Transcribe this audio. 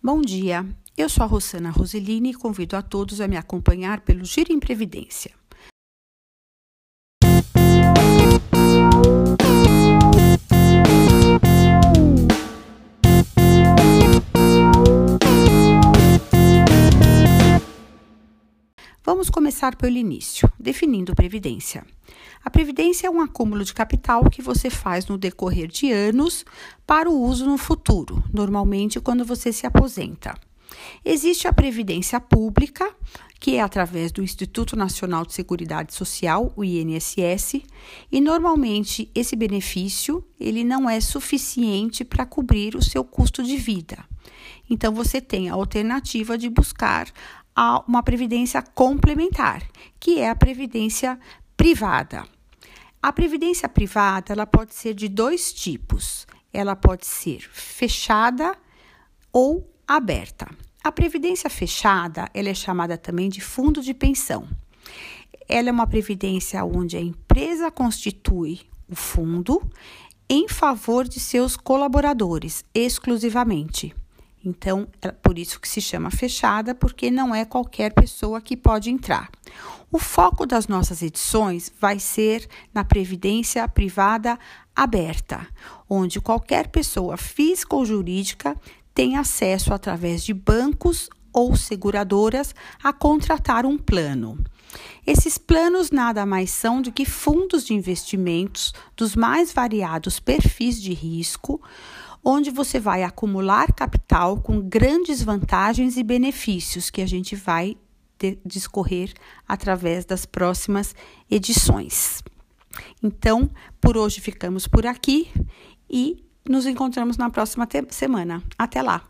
Bom dia, eu sou a Rosana Roseline e convido a todos a me acompanhar pelo Giro em Previdência. Vamos começar pelo início, definindo previdência. A previdência é um acúmulo de capital que você faz no decorrer de anos para o uso no futuro, normalmente quando você se aposenta. Existe a previdência pública, que é através do Instituto Nacional de Seguridade Social, o INSS, e normalmente esse benefício ele não é suficiente para cobrir o seu custo de vida. Então você tem a alternativa de buscar a uma previdência complementar, que é a previdência privada. A previdência privada, ela pode ser de dois tipos. Ela pode ser fechada ou aberta. A previdência fechada, ela é chamada também de fundo de pensão. Ela é uma previdência onde a empresa constitui o fundo em favor de seus colaboradores exclusivamente. Então, é por isso que se chama fechada, porque não é qualquer pessoa que pode entrar. O foco das nossas edições vai ser na previdência privada aberta, onde qualquer pessoa física ou jurídica tem acesso através de bancos ou seguradoras a contratar um plano. Esses planos nada mais são do que fundos de investimentos dos mais variados perfis de risco, onde você vai acumular capital com grandes vantagens e benefícios que a gente vai discorrer através das próximas edições. Então, por hoje ficamos por aqui e nos encontramos na próxima semana. Até lá!